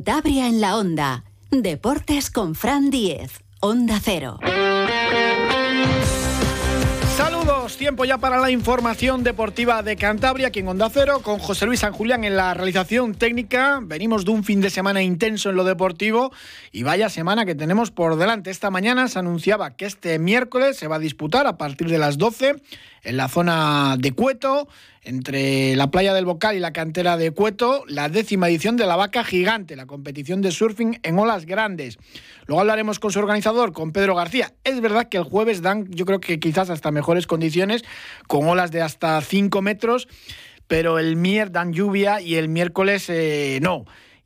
Tabria en la Onda. Deportes con Fran Diez. Onda Cero. Saludos, tiempo ya para la información deportiva de Cantabria, aquí en Onda Cero, con José Luis San Julián en la realización técnica. Venimos de un fin de semana intenso en lo deportivo y vaya semana que tenemos por delante. Esta mañana se anunciaba que este miércoles se va a disputar a partir de las 12 en la zona de Cueto, entre la playa del Bocal y la cantera de Cueto, la décima edición de la Vaca Gigante, la competición de surfing en olas grandes. Luego hablaremos con su organizador, con Pedro García. Es verdad que el jueves dan, yo creo que quizás hasta mejores condiciones, con olas de hasta 5 metros, pero el mier dan lluvia y el miércoles eh, no.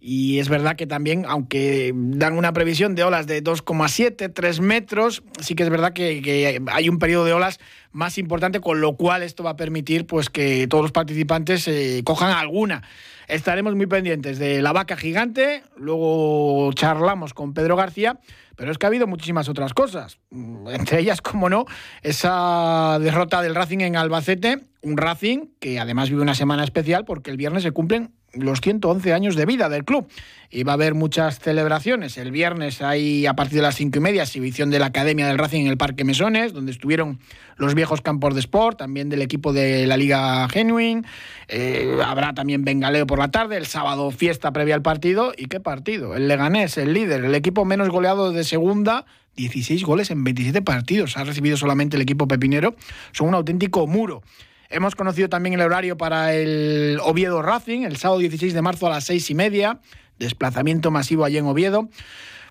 Y es verdad que también, aunque dan una previsión de olas de 2,7, 3 metros, sí que es verdad que, hay un periodo de olas más importante, con lo cual esto va a permitir pues, que todos los participantes eh, cojan alguna. Estaremos muy pendientes de la vaca gigante, luego charlamos con Pedro García, pero es que ha habido muchísimas otras cosas. Entre ellas, como no, esa derrota del Racing en Albacete, un Racing que además vive una semana especial porque el viernes se cumplen los 111 años de vida del club. Y va a haber muchas celebraciones. El viernes hay, a partir de las cinco y media, exhibición de la Academia del Racing en el Parque Mesones, donde estuvieron los viejos campos de sport, también del equipo de la Liga Genuine. Eh, habrá también bengaleo por la tarde. El sábado, fiesta previa al partido. ¿Y qué partido? El Leganés, el líder, el equipo menos goleado de segunda. 16 goles en 27 partidos. Ha recibido solamente el equipo pepinero. Son un auténtico muro. Hemos conocido también el horario para el Oviedo Racing, el sábado 16 de marzo a las seis y media, desplazamiento masivo allí en Oviedo.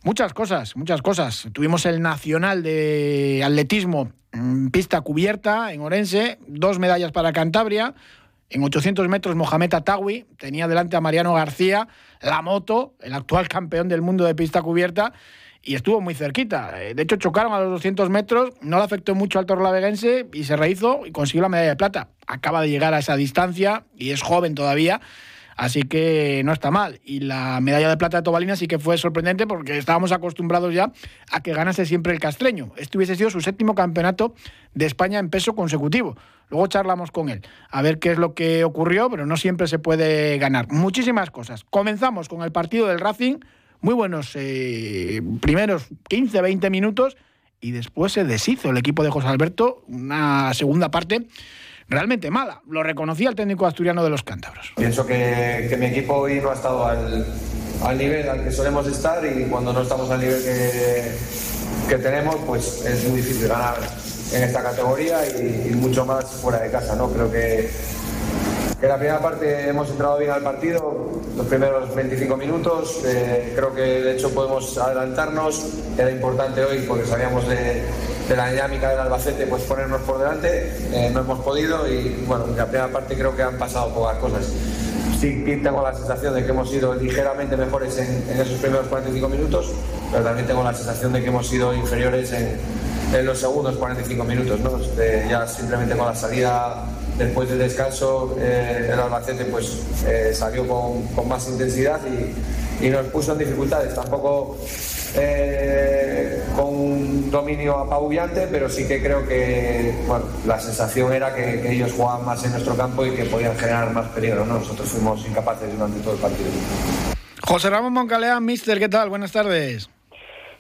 Muchas cosas, muchas cosas. Tuvimos el Nacional de Atletismo en pista cubierta en Orense, dos medallas para Cantabria. En 800 metros, Mohamed Atawi tenía delante a Mariano García, la moto, el actual campeón del mundo de pista cubierta y estuvo muy cerquita. Eh, de hecho, chocaron a los 200 metros, no le afectó mucho al torlaveguense y se rehizo y consiguió la medalla de plata. Acaba de llegar a esa distancia y es joven todavía, así que no está mal. Y la medalla de plata de Tobalina sí que fue sorprendente porque estábamos acostumbrados ya a que ganase siempre el castreño. Este hubiese sido su séptimo campeonato de España en peso consecutivo. Luego charlamos con él a ver qué es lo que ocurrió, pero no siempre se puede ganar. Muchísimas cosas. Comenzamos con el partido del Racing muy buenos eh, primeros 15, 20 minutos y después se deshizo el equipo de José Alberto, una segunda parte realmente mala. Lo reconocía el técnico asturiano de los cántabros. Pienso que, mi equipo hoy no ha estado al, nivel al que solemos estar y cuando no estamos al nivel que, que tenemos, pues es muy difícil ganar en esta categoría y, y, mucho más fuera de casa. ¿no? Creo que en la primera parte hemos entrado bien al partido, los primeros 25 minutos. Eh, creo que de hecho podemos adelantarnos. Era importante hoy porque sabíamos de, la dinámica del Albacete, pues ponernos por delante. Eh, no hemos podido y bueno, en la primera parte creo que han pasado pocas cosas. Sí tengo la sensación de que hemos sido ligeramente mejores en, esos primeros 45 minutos, pero también tengo la sensación de que hemos sido inferiores en, los segundos 45 minutos. ¿no? ya simplemente con la salida después del descanso eh, el Albacete pues eh, salió con, más intensidad y, nos puso en dificultades. Tampoco eh, con un dominio apabullante, pero sí que creo que la sensación era que, ellos jugaban más en nuestro campo y que podían generar más peligro. Nosotros fuimos incapaces durante todo el partido. José Ramón Moncalea, mister, ¿qué tal? Buenas tardes.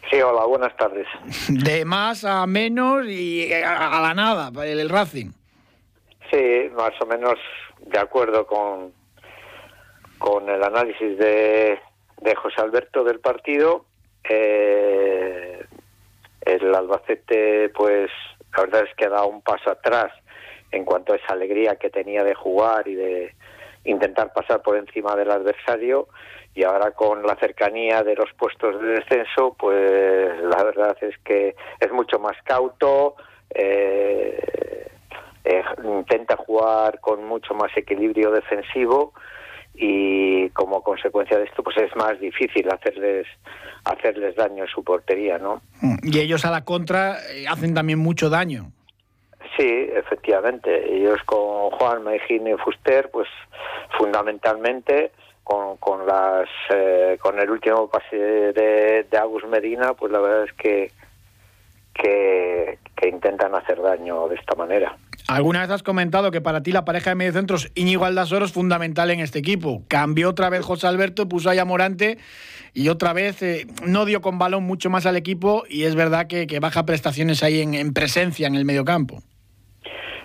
Sí, hola, buenas tardes. De más a menos y a, la nada, el Racing. Sí, más o menos de acuerdo con, con el análisis de, de José Alberto del partido. Eh, el Albacete, pues la verdad es que ha dado un paso atrás en cuanto a esa alegría que tenía de jugar y de intentar pasar por encima del adversario y ahora con la cercanía de los puestos de descenso, pues la verdad es que es mucho más cauto, eh, eh, intenta jugar con mucho más equilibrio defensivo y como consecuencia de esto pues es más difícil hacerles hacerles daño en su portería no mm, y ellos a la contra eh, hacen también mucho daño. Sí efectivamente. Ellos con Juan Mejín y Fuster pues fundamentalmente con, con las eh, con el último pase de, de Agus Medina pues la verdad es que que, intentan hacer daño de esta manera. Alguna vez has comentado que para ti la pareja de mediocentros Íñigo Aldasoro es fundamental en este equipo. Cambió otra vez José Alberto, puso a Morante y otra vez eh, no dio con balón mucho más al equipo y es verdad que, baja prestaciones ahí en, en, presencia en el mediocampo.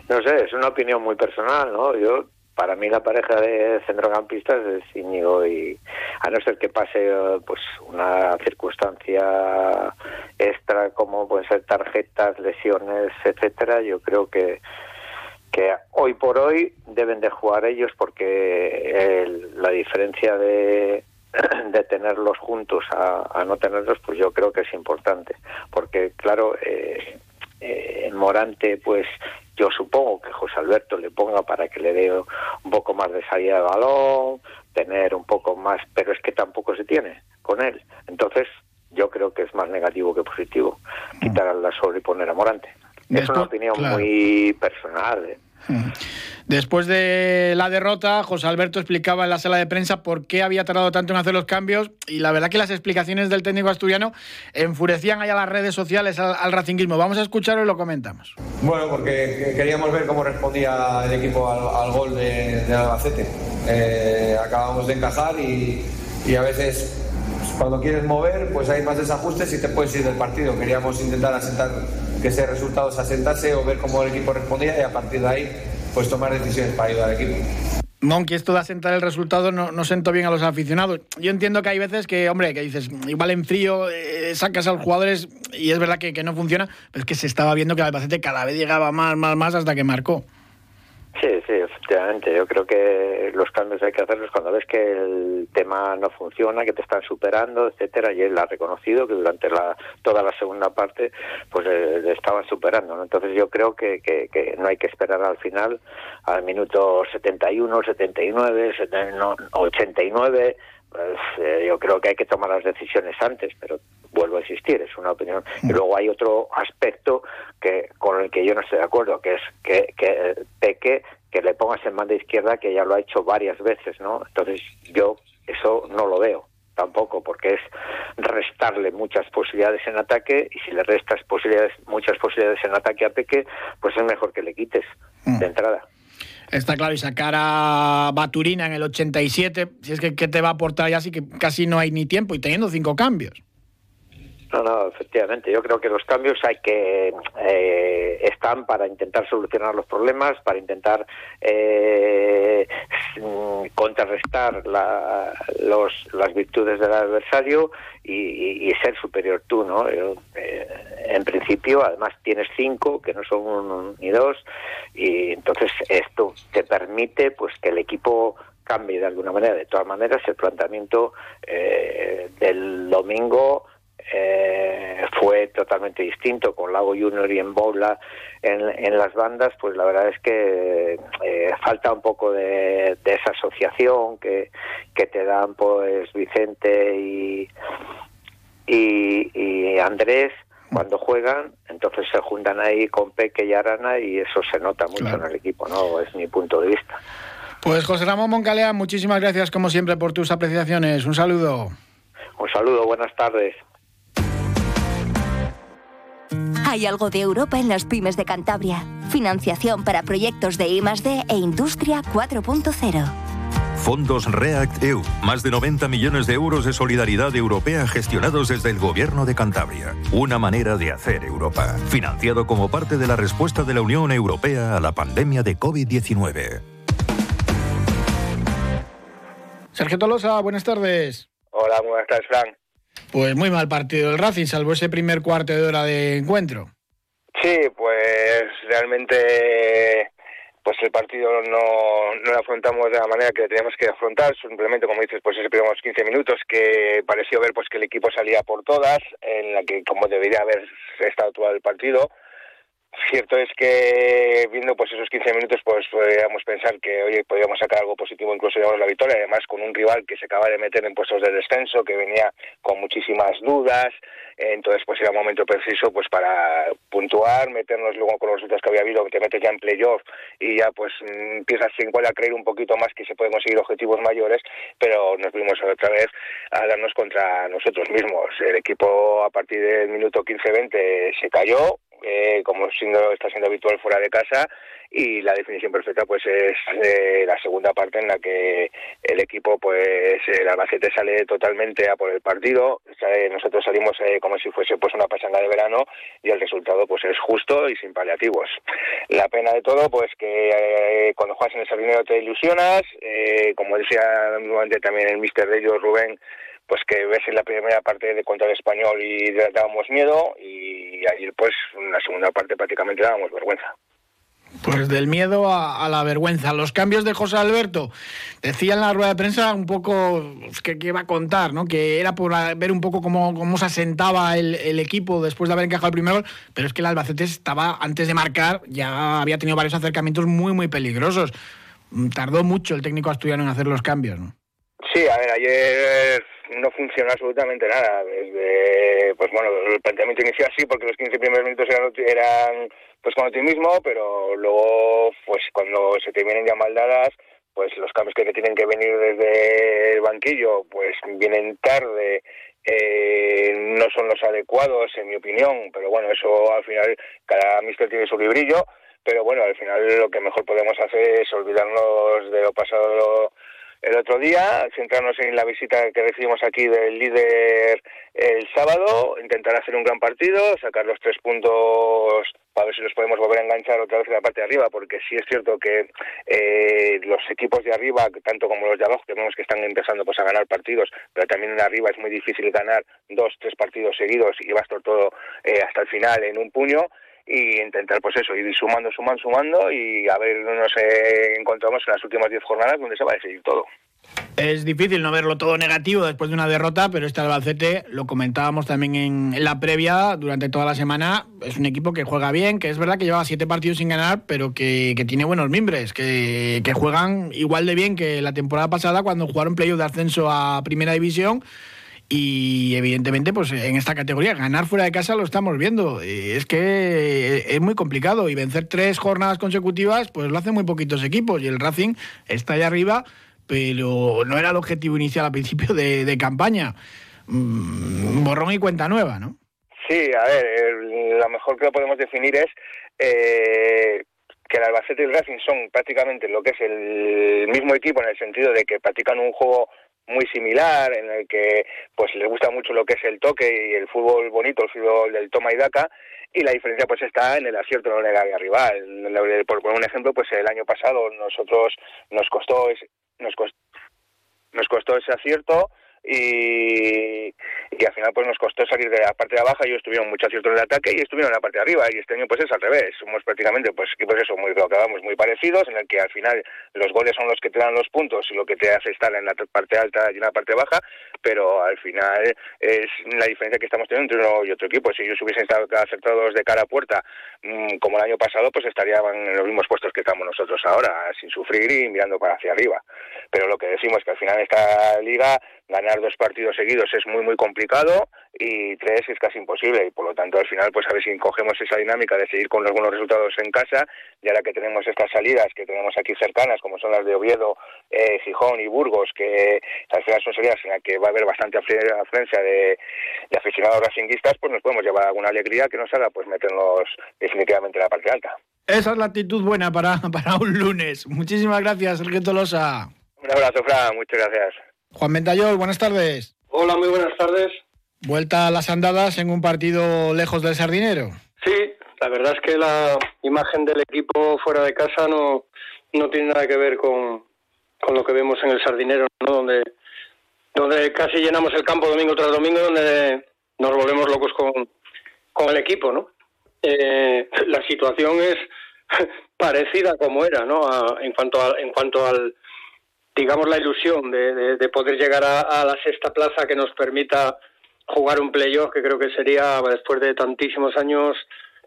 No sé, es una opinión muy personal, ¿no? Yo para mí la pareja de centrocampistas es Íñigo y a no ser que pase pues una circunstancia extra como pueden ser tarjetas, lesiones, etcétera, yo creo que que hoy por hoy deben de jugar ellos porque la diferencia de, de tenerlos juntos a, no tenerlos, pues yo creo que es importante. Porque, claro, eh, eh, Morante, pues yo supongo que José Alberto le ponga para que le dé un poco más de salida de balón, tener un poco más, pero es que tampoco se tiene con él. Entonces, yo creo que es más negativo que positivo quitar al Lasol y poner a Morante. es una opinión muy personal. Después de la derrota, José Alberto explicaba en la sala de prensa por qué había tardado tanto en hacer los cambios y la verdad que las explicaciones del técnico asturiano enfurecían allá las redes sociales al, al racinguismo. Vamos a escucharlo y lo comentamos. Bueno, porque queríamos ver cómo respondía el equipo al, gol de, Albacete. Eh, acabamos de encajar y a veces cuando quieres mover, pues hay más desajustes y te puedes ir del partido. Queríamos intentar asentar que ese resultado se asentase o ver cómo el equipo respondía y a partir de ahí pues tomar decisiones para ayudar al equipo. Monkey, esto de asentar el resultado no, no sentó bien a los aficionados. Yo entiendo que hay veces que, hombre, que dices, igual en frío eh, sacas a los jugadores y es verdad que, que, no funciona, pero es que se estaba viendo que el Albacete cada vez llegaba más, más, más hasta que marcó. Sí, sí, efectivamente. Yo creo que los cambios hay que hacerlos cuando ves que el tema no funciona, que te están superando, etcétera. Y él ha reconocido que durante la, toda la segunda parte, pues le estaban superando. Entonces yo creo que, que, no hay que esperar al final, al minuto 71, 79, 89. Pues, eh, yo creo que hay que tomar las decisiones antes, pero vuelvo a insistir, es una opinión. Y luego hay otro aspecto que con el que yo no estoy de acuerdo, que es que, que Peque que le pongas en banda izquierda, que ya lo ha hecho varias veces, ¿no? Entonces yo eso no lo veo tampoco, porque es restarle muchas posibilidades en ataque y si le restas posibilidades, muchas posibilidades en ataque a Peque, pues es mejor que le quites mm. de entrada. Está claro, y sacar a Baturina en el 87, si es que ¿qué te va a aportar ya, así que casi no hay ni tiempo y teniendo cinco cambios. No, no, efectivamente. Yo creo que los cambios hay que eh, están para intentar solucionar los problemas, para intentar eh, contrarrestar los, las virtudes del adversario y, ser superior tú, ¿no? Eh, en principio, además tienes cinco que no son uno ni dos y entonces esto te permite, pues, que el equipo cambie de alguna manera. De todas maneras, el planteamiento del domingo eh, fue totalmente distinto con Lago Junior y en Bobla en, las bandas, pues la verdad es que eh, falta un poco de, esa asociación que, que te dan pues Vicente y, y, Andrés cuando juegan, entonces se juntan ahí con Peque y Arana y eso se nota mucho en el equipo, ¿no? Es mi punto de vista. Pues José Ramón Moncalea, muchísimas gracias como siempre por tus apreciaciones. Un saludo. Un saludo, buenas tardes. Hay algo de Europa en las pymes de Cantabria. Financiación para proyectos de I+D e Industria 4.0. Fondos REACT EU, más de 90 millones de euros de solidaridad europea gestionados desde el Gobierno de Cantabria. Una manera de hacer Europa. Financiado como parte de la respuesta de la Unión Europea a la pandemia de COVID-19. Sergio Tolosa, buenas tardes. Hola, buenas tardes, Frank. Pues muy mal partido del Racing, salvo ese primer cuarto de hora de encuentro. Sí, pues realmente pues el partido no, no lo afrontamos de la manera que teníamos que afrontar, simplemente como dices, pues esos primeros 15 minutos que pareció ver pues que el equipo salía por todas, en la que como debería haber estado todo el partido, Cierto es que viendo pues esos 15 minutos pues podríamos pensar que oye podríamos sacar algo positivo incluso llevamos la victoria además con un rival que se acaba de meter en puestos de descenso que venía con muchísimas dudas. Entonces pues era momento preciso pues para puntuar meternos luego con los resultados que había habido que te metes ya en playoff y ya pues empiezas igual a creer un poquito más que se pueden conseguir objetivos mayores pero nos vimos otra vez a darnos contra nosotros mismos. El equipo a partir del minuto 15-20 se cayó eh, como siendo, está siendo habitual fuera de casa y la definición perfecta pues es eh, la segunda parte en la que el equipo pues el Albacete sale totalmente a por el partido. Nosotros salimos eh, como si fuese pues una pasanga de verano y el resultado pues es justo y sin paliativos. La pena de todo pues que cuando juegas en el sardinero te ilusionas como decía nuevamente también el mister de ellos Rubén pues que ves en la primera parte de contra el español y dábamos miedo y ayer pues en la segunda parte prácticamente dábamos vergüenza. Pues del miedo a, la vergüenza. Los cambios de José Alberto. Decía en la rueda de prensa un poco pues, que, iba a contar, ¿no? Que era por ver un poco cómo, cómo se asentaba el, el, equipo después de haber encajado el primer gol. Pero es que el Albacete estaba, antes de marcar, ya había tenido varios acercamientos muy, muy peligrosos. Tardó mucho el técnico asturiano en hacer los cambios, ¿no? Sí, a ver, ayer no funcionó absolutamente nada. Desde, pues bueno, el planteamiento inició así porque los 15 primeros minutos eran, eran pues con optimismo, pero luego, pues cuando se te vienen ya mal dadas, pues los cambios que tienen que venir desde el banquillo, pues vienen tarde, eh, no son los adecuados, en mi opinión, pero bueno, eso al final, cada mister tiene su librillo, pero bueno, al final lo que mejor podemos hacer es olvidarnos de lo pasado el otro día, centrarnos en la visita que recibimos aquí del líder el sábado, intentar hacer un gran partido, sacar los tres puntos para ver si los podemos volver a enganchar otra vez en la parte de arriba, porque sí es cierto que eh, los equipos de arriba, tanto como los de abajo, que vemos que están empezando pues a ganar partidos, pero también en arriba es muy difícil ganar dos, tres partidos seguidos y vas todo eh, hasta el final en un puño y intentar pues eso, ir sumando, sumando, sumando y a ver nos encontramos en las últimas 10 jornadas donde se va a decidir todo. Es difícil no verlo todo negativo después de una derrota, pero este Albacete, lo comentábamos también en, la previa durante toda la semana, es un equipo que juega bien, que es verdad que lleva siete partidos sin ganar, pero que, tiene buenos mimbres, que, que, juegan igual de bien que la temporada pasada cuando jugaron playoff de ascenso a Primera División y evidentemente, pues en esta categoría, ganar fuera de casa lo estamos viendo. Es que es muy complicado y vencer tres jornadas consecutivas, pues lo hacen muy poquitos equipos. Y el Racing está allá arriba, pero no era el objetivo inicial al principio de, campaña. Mm, borrón y cuenta nueva, ¿no? Sí, a ver, lo mejor que lo podemos definir es eh, que el Albacete y el Racing son prácticamente lo que es el mismo equipo en el sentido de que practican un juego muy similar, en el que pues les gusta mucho lo que es el toque y el fútbol bonito, el fútbol del toma y daca, y la diferencia pues está en el acierto no en el área rival. Por poner un ejemplo, pues el año pasado nosotros nos costó nos costó, nos costó ese acierto y, al final pues nos costó salir de la parte de abajo, ellos tuvieron mucho acierto en el ataque y estuvieron en la parte de arriba. Y este año pues es al revés, somos prácticamente pues equipos eso, muy, acabamos muy parecidos en el que al final los goles son los que te dan los puntos y lo que te hace estar en la parte alta y en la parte baja, pero al final es la diferencia que estamos teniendo entre uno y otro equipo, si ellos hubiesen estado acertados de cara a puerta mm, como el año pasado pues estarían en los mismos puestos que estamos nosotros ahora, sin sufrir y mirando para hacia arriba, pero lo que decimos que al final esta liga ganar dos partidos seguidos es muy muy complicado y tres es casi imposible y por lo tanto al final pues a ver si cogemos esa dinámica de seguir con los buenos resultados en casa y ahora que tenemos estas salidas que tenemos aquí cercanas como son las de Oviedo, eh, Gijón y Burgos que al final son salidas en las que va a haber bastante afluencia de, de aficionados racinguistas pues nos podemos llevar alguna alegría que nos haga pues meternos definitivamente en la parte alta. Esa es la actitud buena para, para un lunes. Muchísimas gracias, Sergio Tolosa. Un abrazo, Fran. Muchas gracias. Juan Ventayol, buenas tardes. Hola, muy buenas tardes. Vuelta a las andadas en un partido lejos del Sardinero. Sí, la verdad es que la imagen del equipo fuera de casa no, no tiene nada que ver con, con lo que vemos en el Sardinero, ¿no? donde, donde casi llenamos el campo domingo tras domingo, donde nos volvemos locos con, con el equipo. ¿no? Eh, la situación es parecida como era ¿no? en cuanto a, en cuanto al digamos, la ilusión de, poder llegar a, la sexta plaza que nos permita jugar un playoff que creo que sería, después de tantísimos años,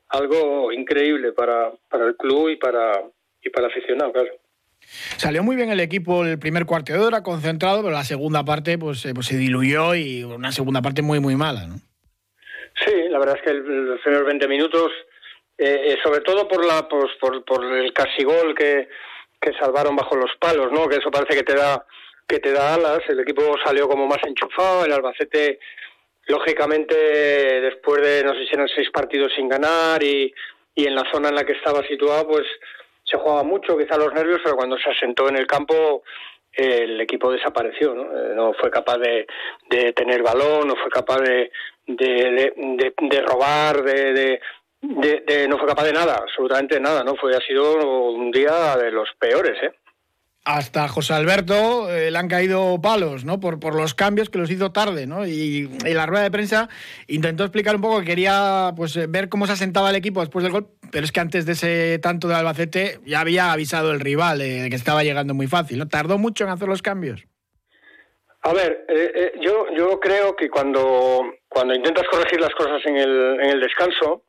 algo increíble para, para el club y para, y para el aficionado, claro. Salió muy bien el equipo el primer cuarto de hora, concentrado, pero la segunda parte pues, eh, pues se diluyó y una segunda parte muy, muy mala, ¿no? Sí, la verdad es que los primeros 20 minutos, eh, eh, sobre todo por, la, pues, por, por el casi gol que, que salvaron bajo los palos, ¿no? Que eso parece que te da que te da alas. El equipo salió como más enchufado. El Albacete, lógicamente, después de no sé si eran seis partidos sin ganar y, y en la zona en la que estaba situado, pues se jugaba mucho, quizá los nervios, pero cuando se asentó en el campo el equipo desapareció, ¿no? Eh, no fue capaz de, de, tener balón, no fue capaz de, de, robar, de, de, no fue capaz de nada, absolutamente nada, ¿no? Fue, ha sido un día de los peores, ¿eh? Hasta José Alberto eh, le han caído palos, ¿no? Por, por los cambios que los hizo tarde, ¿no? Y en la rueda de prensa intentó explicar un poco que quería pues ver cómo se asentaba el equipo después del gol, pero es que antes de ese tanto de Albacete ya había avisado el rival de que estaba llegando muy fácil, ¿no? Tardó mucho en hacer los cambios. A ver, eh, eh, yo, yo creo que cuando, cuando intentas corregir las cosas en el, en el descanso,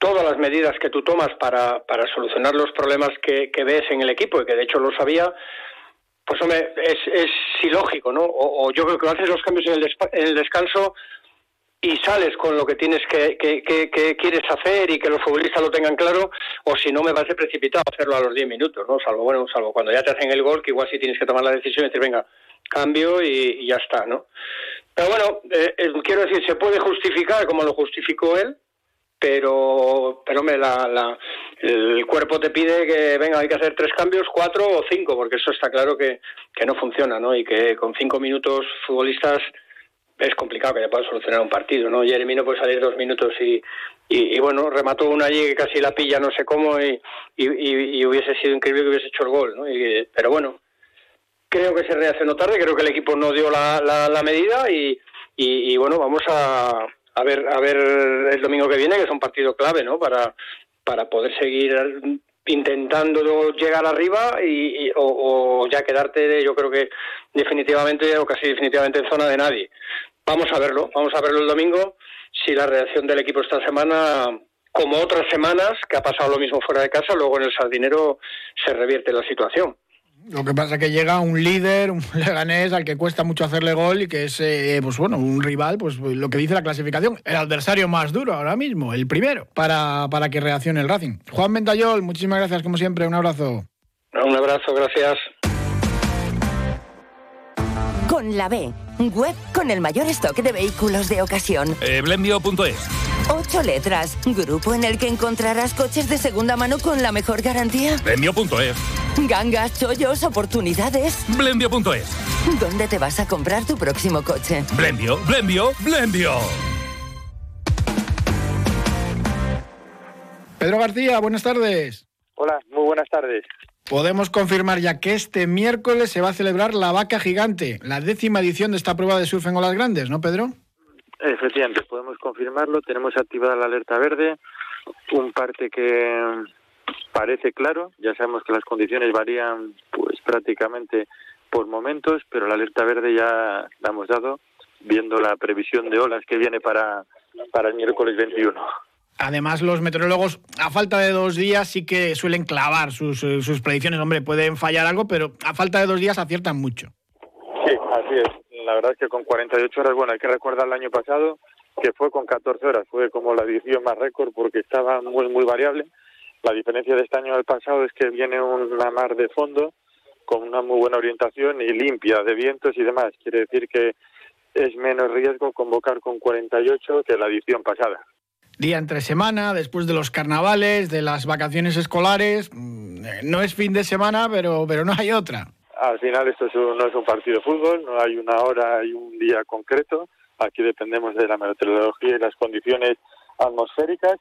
todas las medidas que tú tomas para, para solucionar los problemas que, que, ves en el equipo y que de hecho lo sabía, pues hombre, es, es ilógico, ¿no? O, yo creo que haces los cambios en el, en el descanso y sales con lo que tienes que, que, que, quieres hacer y que los futbolistas lo tengan claro, o si no me parece precipitado hacerlo a los 10 minutos, ¿no? Salvo, bueno, salvo cuando ya te hacen el gol, que igual sí tienes que tomar la decisión y decir, venga, cambio y, ya está, ¿no? Pero bueno, eh, eh, quiero decir, se puede justificar como lo justificó él, pero pero me la, la, el cuerpo te pide que venga hay que hacer tres cambios cuatro o cinco porque eso está claro que, que no funciona no y que con cinco minutos futbolistas es complicado que le puedan solucionar un partido no Jeremy no puede salir dos minutos y, y, bueno remató una allí que casi la pilla no sé cómo y, y, hubiese sido increíble que hubiese hecho el gol no pero bueno creo que se reaccionó tarde creo que el equipo no dio la, la, la medida y, y bueno vamos a a ver a ver el domingo que viene que es un partido clave no para para poder seguir intentando llegar arriba y, o, ya quedarte yo creo que definitivamente o casi definitivamente en zona de nadie. Vamos a verlo vamos a verlo el domingo si la reacción del equipo esta semana como otras semanas que ha pasado lo mismo fuera de casa luego en el sardinero se revierte la situación lo que pasa es que llega un líder, un Leganés al que cuesta mucho hacerle gol y que es, eh, pues bueno, un rival, pues lo que dice la clasificación, el adversario más duro ahora mismo, el primero, para, para que reaccione el Racing. Juan Ventayol, muchísimas gracias como siempre, un abrazo. Un abrazo, gracias. Con la B, web con el mayor stock de vehículos de ocasión. Eh, Blendio.es. Ocho letras, grupo en el que encontrarás coches de segunda mano con la mejor garantía. Blendio.es. Gangas, chollos, oportunidades. Blendio.es. ¿Dónde te vas a comprar tu próximo coche? Blendio, Blendio, Blendio. Pedro García, buenas tardes. Hola, muy buenas tardes. Podemos confirmar ya que este miércoles se va a celebrar la Vaca Gigante, la décima edición de esta prueba de surf en olas grandes, ¿no, Pedro? Efectivamente, podemos confirmarlo. Tenemos activada la alerta verde, un parte que parece claro. Ya sabemos que las condiciones varían pues prácticamente por momentos, pero la alerta verde ya la hemos dado viendo la previsión de olas que viene para, para el miércoles 21. Además, los meteorólogos, a falta de dos días, sí que suelen clavar sus, eh, sus predicciones. Hombre, pueden fallar algo, pero a falta de dos días aciertan mucho. Sí, así es. La verdad es que con 48 horas, bueno, hay que recordar el año pasado que fue con 14 horas, fue como la edición más récord porque estaba muy, muy variable. La diferencia de este año al pasado es que viene una mar de fondo con una muy buena orientación y limpia de vientos y demás. Quiere decir que es menos riesgo convocar con 48 que la edición pasada. Día entre semana, después de los carnavales, de las vacaciones escolares. Mm, no es fin de semana, pero, pero no hay otra. Al final esto no es un partido de fútbol, no hay una hora y un día concreto. Aquí dependemos de la meteorología y las condiciones atmosféricas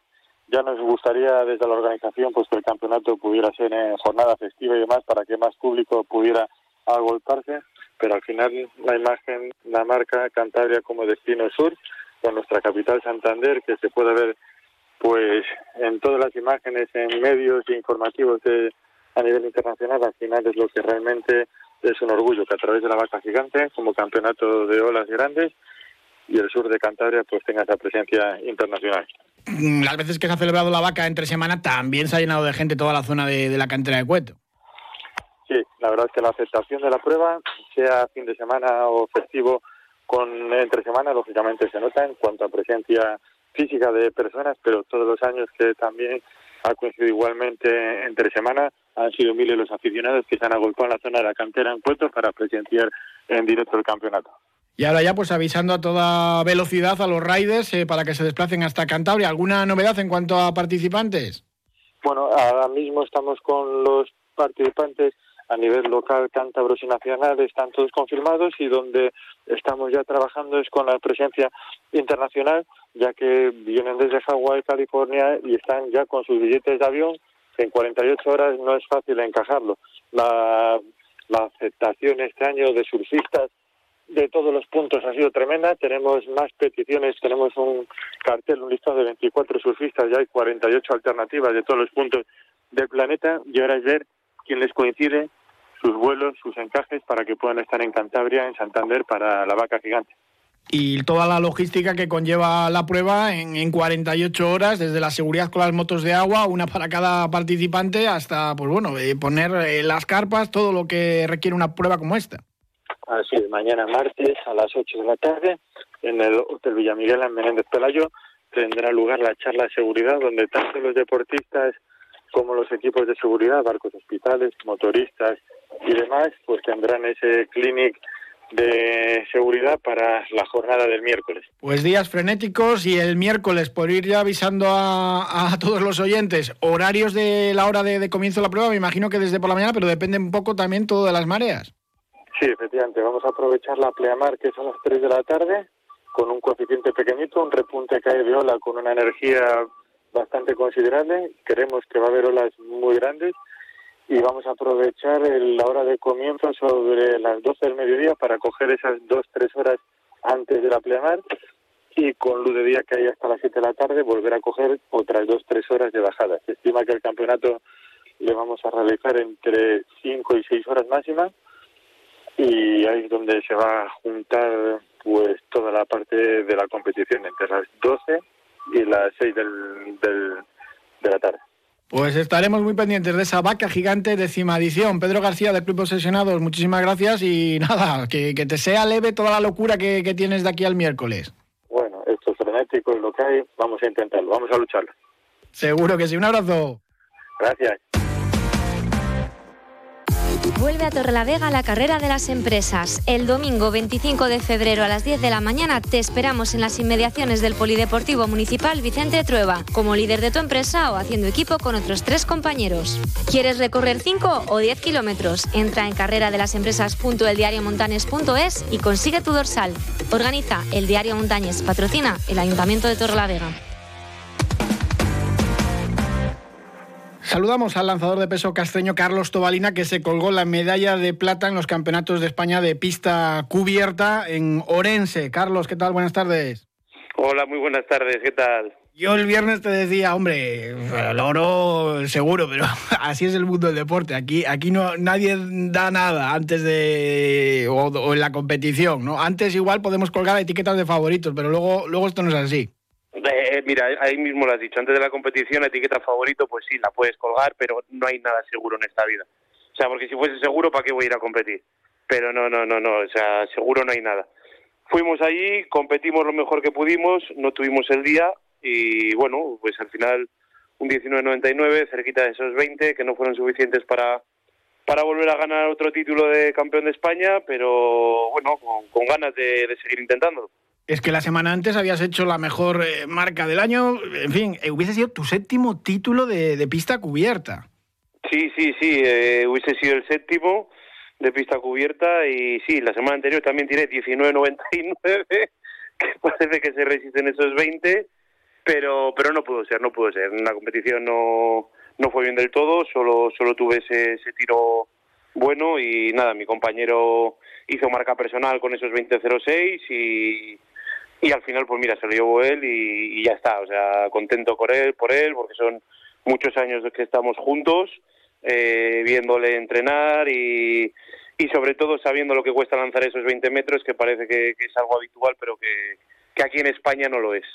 ya nos gustaría desde la organización pues que el campeonato pudiera ser en jornada festiva y demás para que más público pudiera agolparse, pero al final la imagen la marca Cantabria como destino sur con nuestra capital Santander que se puede ver pues en todas las imágenes en medios informativos de, a nivel internacional al final es lo que realmente es un orgullo que a través de la vaca gigante como campeonato de olas grandes y el sur de Cantabria pues tenga esa presencia internacional. mm, las veces que se ha celebrado la vaca entre semana también se ha llenado de gente toda la zona de, la cantera de Cueto. Sí, la verdad es que la aceptación de la prueba, sea fin de semana o festivo con entre semana, lógicamente se nota en cuanto a presencia física de personas, pero todos los años que también ha coincidido igualmente entre semana, han sido miles los aficionados que se han agolpado en la zona de la cantera en Cueto para presenciar en directo el campeonato. Y ahora ya pues avisando a toda velocidad a los riders eh, para que se desplacen hasta Cantabria. ¿Alguna novedad en cuanto a participantes? Bueno, ahora mismo estamos con los participantes a nivel local, cántabros y nacional, están todos confirmados y donde estamos ya trabajando es con la presencia internacional, ya que vienen desde Hawái, California y están ya con sus billetes de avión, en 48 horas no es fácil encajarlo. La, la aceptación este año de surfistas de todos los puntos ha sido tremenda. Tenemos más peticiones, tenemos un cartel, un listado de 24 surfistas, ya hay 48 alternativas de todos los puntos del planeta y ahora es ver quién les coincide, sus vuelos, sus encajes para que puedan estar en Cantabria, en Santander, para la vaca gigante. Y toda la logística que conlleva la prueba en, en 48 horas, desde la seguridad con las motos de agua, una para cada participante, hasta pues bueno, eh, poner eh, las carpas, todo lo que requiere una prueba como esta. Así es, mañana martes a las 8 de la tarde en el Hotel Villamiguel en Menéndez Pelayo tendrá lugar la charla de seguridad donde tanto los deportistas como los equipos de seguridad, barcos hospitales, motoristas y demás, pues tendrán ese clinic de seguridad para la jornada del miércoles. Pues días frenéticos y el miércoles, por ir ya avisando a, todos los oyentes, horarios de la hora de, de, comienzo de la prueba, me imagino que desde por la mañana, pero depende un poco también todo de las mareas. Sí, efectivamente, vamos a aprovechar la pleamar que es a las 3 de la tarde con un coeficiente pequeñito, un repunte que hay de ola con una energía bastante considerable. Creemos que va a haber olas muy grandes y vamos a aprovechar la hora de comienzo sobre las 12 del mediodía para coger esas 2-3 horas antes de la pleamar y con luz de día que hay hasta las 7 de la tarde volver a coger otras 2-3 horas de bajada. Se estima que el campeonato le vamos a realizar entre 5 y 6 horas máximas y ahí es donde se va a juntar pues toda la parte de la competición entre las 12 y las 6 del, de la tarde. Pues estaremos muy pendientes de esa vaca gigante décima edición. Pedro García del Club Obsesionados, muchísimas gracias y nada, que, te sea leve toda la locura que, que tienes de aquí al miércoles. Bueno, esto es frenético, es lo que hay, vamos a intentarlo, vamos a lucharlo. Seguro que sí, un abrazo. Gracias. Vuelve a Torrelavega la carrera de las empresas. El domingo 25 de febrero a las 10 de la mañana te esperamos en las inmediaciones del Polideportivo Municipal Vicente Trueba, como líder de tu empresa o haciendo equipo con otros tres compañeros. ¿Quieres recorrer 5 o 10 kilómetros? Entra en carrera de las empresas.eldiariomontanes.es y consigue tu dorsal. Organiza el Diario Montañes, patrocina el Ayuntamiento de Torrelavega. Saludamos al lanzador de peso castreño Carlos Tobalina, que se colgó la medalla de plata en los campeonatos de España de pista cubierta en Orense. Carlos, ¿qué tal? Buenas tardes. Hola, muy buenas tardes, ¿qué tal? Yo el viernes te decía, hombre, el oro seguro, pero así es el mundo del deporte. Aquí, aquí no nadie da nada antes de o, en la competición, ¿no? Antes igual podemos colgar etiquetas de favoritos, pero luego, luego esto no es así. Eh, mira, ahí mismo lo has dicho. Antes de la competición, etiqueta favorito, pues sí, la puedes colgar, pero no hay nada seguro en esta vida. O sea, porque si fuese seguro, ¿para qué voy a ir a competir? Pero no, no, no, no. O sea, seguro no hay nada. Fuimos allí, competimos lo mejor que pudimos, no tuvimos el día y bueno, pues al final un 19.99, cerquita de esos 20, que no fueron suficientes para, para volver a ganar otro título de campeón de España, pero bueno, con, ganas de, de seguir intentándolo es que la semana antes habías hecho la mejor eh, marca del año. En fin, eh, hubiese sido tu séptimo título de, pista cubierta. Sí, sí, sí, eh, hubiese sido el séptimo de pista cubierta y sí, la semana anterior también tiré 19.99, que parece que se resisten esos 20, pero pero no pudo ser, no pudo ser. En la competición no, no fue bien del todo, solo, solo tuve ese, ese tiro bueno y nada, mi compañero hizo marca personal con esos 20.06 y y al final pues mira se lo llevó él y, ya está. O sea contento por él por él porque son muchos años que estamos juntos eh, viéndole entrenar y, y sobre todo sabiendo lo que cuesta lanzar esos 20 metros que parece que, es algo habitual pero que, que aquí en España no lo es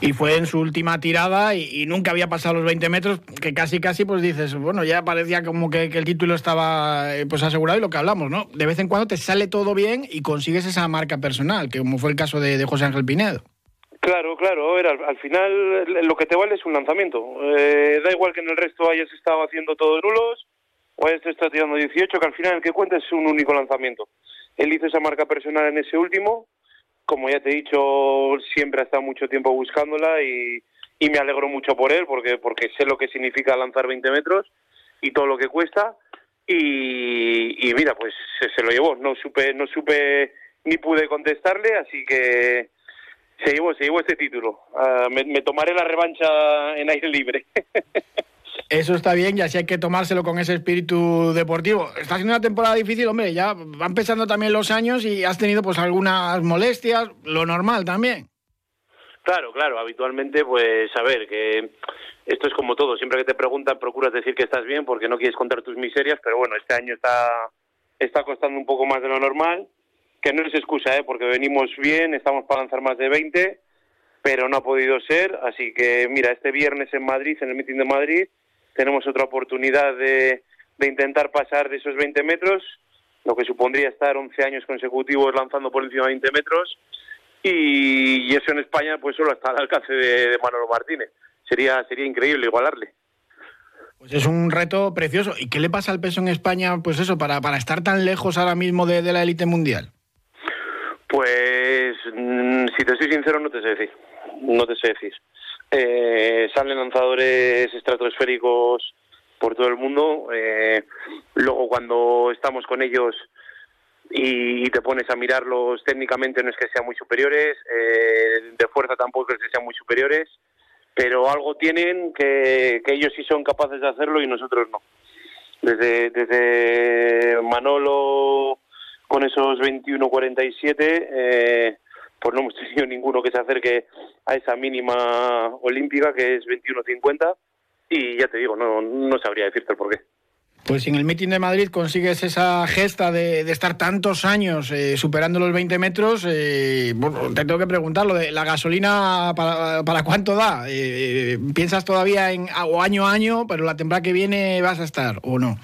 Y fue en su última tirada y, nunca había pasado los 20 metros, que casi casi pues dices, bueno, ya parecía como que, el título estaba eh, pues asegurado y lo que hablamos, ¿no? De vez en cuando te sale todo bien y consigues esa marca personal, que como fue el caso de, José Ángel Pinedo. Claro, claro, a al, final lo que te vale es un lanzamiento. Eh, da igual que en el resto hayas estado haciendo todos nulos o hayas estado tirando 18, que al final el que cuenta es un único lanzamiento. Él hizo esa marca personal en ese último como ya te he dicho, siempre ha estado mucho tiempo buscándola y, me alegro mucho por él porque, porque sé lo que significa lanzar 20 metros y todo lo que cuesta. Y, mira, pues se, lo llevó. No supe, no supe ni pude contestarle, así que se llevó, se llevó este título. Ah, me tomaré la revancha en aire libre. Eso está bien y así hay que tomárselo con ese espíritu deportivo. Está siendo una temporada difícil, hombre, ya van empezando también los años y has tenido pues algunas molestias, lo normal también. Claro, claro, habitualmente pues a ver, que esto es como todo, siempre que te preguntan procuras decir que estás bien porque no quieres contar tus miserias, pero bueno, este año está, está costando un poco más de lo normal, que no es excusa, ¿eh? porque venimos bien, estamos para lanzar más de 20, pero no ha podido ser, así que mira, este viernes en Madrid, en el meeting de Madrid, tenemos otra oportunidad de, intentar pasar de esos 20 metros, lo que supondría estar 11 años consecutivos lanzando por encima de 20 metros, y, eso en España pues solo está al alcance de, Manolo Martínez. Sería, sería increíble igualarle. Pues es un reto precioso. ¿Y qué le pasa al peso en España, pues eso, para, para estar tan lejos ahora mismo de, la élite mundial? Pues, mm, si te soy sincero, no te sé decir. No te sé decir. Eh, salen lanzadores estratosféricos por todo el mundo. Eh, luego cuando estamos con ellos y, te pones a mirarlos técnicamente no es que sean muy superiores, eh, de fuerza tampoco es que sean muy superiores, pero algo tienen que, que ellos sí son capaces de hacerlo y nosotros no. Desde, desde Manolo con esos 21-47, eh, pues no hemos tenido ninguno que se acerque a esa mínima olímpica que es 21.50 y ya te digo, no, no sabría decirte el por qué. Pues si en el meeting de Madrid consigues esa gesta de, estar tantos años eh, superando los 20 metros, eh, te tengo que preguntar lo de la gasolina, ¿para, cuánto da? Eh, ¿Piensas todavía en año a año, pero la temporada que viene vas a estar o no?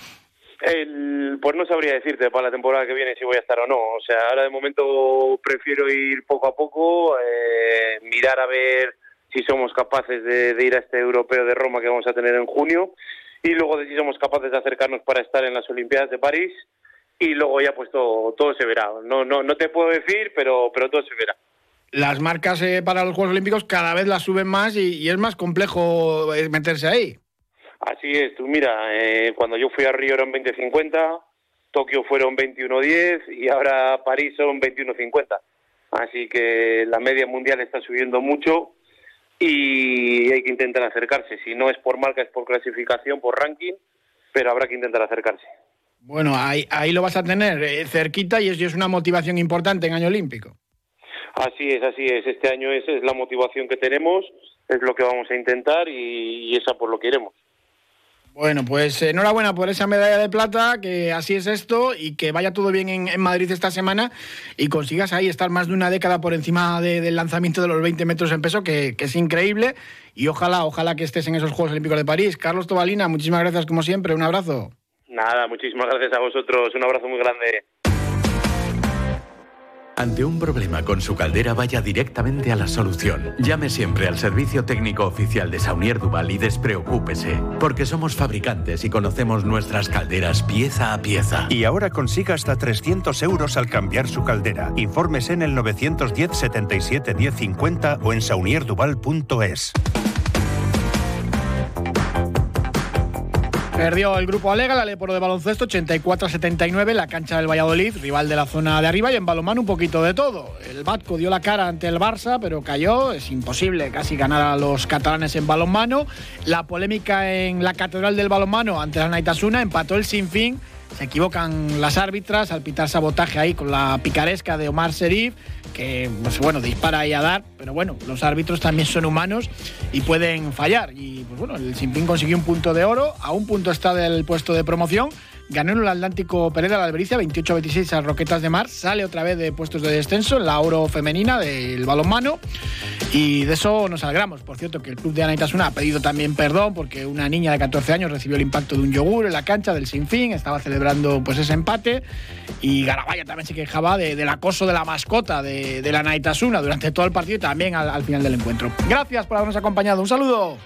El, pues no sabría decirte para la temporada que viene si voy a estar o no. O sea, ahora de momento prefiero ir poco a poco, eh, mirar a ver si somos capaces de, ir a este europeo de Roma que vamos a tener en junio y luego de si somos capaces de acercarnos para estar en las Olimpiadas de París y luego ya pues todo, se verá. No, no, no te puedo decir, pero, pero todo se verá. Las marcas eh, para los Juegos Olímpicos cada vez las suben más y es más complejo eh, meterse ahí. Así es, tú mira, eh, cuando yo fui a Río eran 20.50, Tokio fueron 21.10 y ahora París son 21.50. Así que la media mundial está subiendo mucho y hay que intentar acercarse. Si no es por marca, es por clasificación, por ranking, pero habrá que intentar acercarse. Bueno, ahí, ahí lo vas a tener eh, cerquita y es, es una motivación importante en año olímpico. Así es, así es. Este año esa es la motivación que tenemos, es lo que vamos a intentar y, y esa por lo que iremos. Bueno, pues enhorabuena por esa medalla de plata, que así es esto y que vaya todo bien en, Madrid esta semana y consigas ahí estar más de una década por encima del lanzamiento de los 20 metros en peso, que, que, es increíble y ojalá, ojalá que estés en esos Juegos Olímpicos de París. Carlos Tobalina, muchísimas gracias como siempre, un abrazo. Nada, muchísimas gracias a vosotros, un abrazo muy grande. Ante un problema con su caldera, vaya directamente a la solución. Llame siempre al servicio técnico oficial de Saunier Duval y despreocúpese, porque somos fabricantes y conocemos nuestras calderas pieza a pieza. Y ahora consiga hasta 300 euros al cambiar su caldera. Infórmese en el 910 77 1050 o en saunierduval.es. Perdió el grupo Alega, la Leporo de baloncesto 84-79 la cancha del Valladolid, rival de la zona de arriba y en balonmano un poquito de todo. El Batco dio la cara ante el Barça, pero cayó, es imposible casi ganar a los catalanes en balonmano. La polémica en la Catedral del Balonmano ante la Naitasuna empató el Sinfín. Se equivocan las árbitras al pitar sabotaje ahí con la picaresca de Omar Serif que, pues bueno, dispara y a dar, pero bueno, los árbitros también son humanos y pueden fallar. Y pues bueno, el Simpín consiguió un punto de oro, a un punto está del puesto de promoción, ganó en el Atlántico Pérez de la Albericia 28-26 a Roquetas de Mar, sale otra vez de puestos de descenso en la oro femenina del balonmano y de eso nos alegramos. Por cierto, que el club de Anaitasuna ha pedido también perdón porque una niña de 14 años recibió el impacto de un yogur en la cancha del Sinfín, estaba celebrando pues ese empate y Garabaya también se quejaba del acoso de la mascota de, la Naitasuna durante todo el partido y también al, al final del encuentro. Gracias por habernos acompañado. Un saludo.